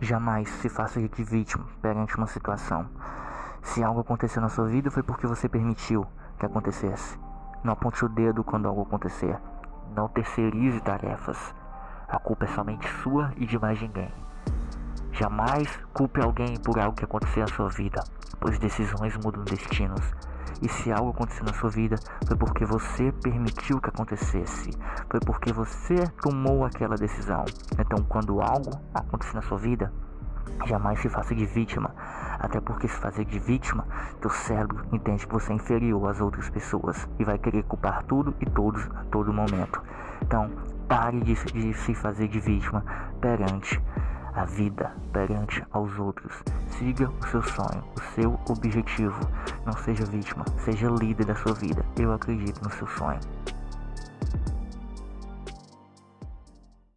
Jamais se faça de vítima perante uma situação. Se algo aconteceu na sua vida, foi porque você permitiu que acontecesse. Não aponte o dedo quando algo acontecer. Não terceirize tarefas. A culpa é somente sua e de mais ninguém. Jamais culpe alguém por algo que aconteceu na sua vida, pois decisões mudam destinos. E se algo aconteceu na sua vida, foi porque você permitiu que acontecesse. Foi porque você tomou aquela decisão. Então, quando algo acontecer na sua vida, jamais se faça de vítima. Até porque se fazer de vítima, teu cérebro entende que você é inferior às outras pessoas e vai querer culpar tudo e todos a todo momento. Então, pare de, de se fazer de vítima perante a vida perante aos outros. Siga o seu sonho, o seu objetivo. Não seja vítima, seja líder da sua vida. Eu acredito no seu sonho.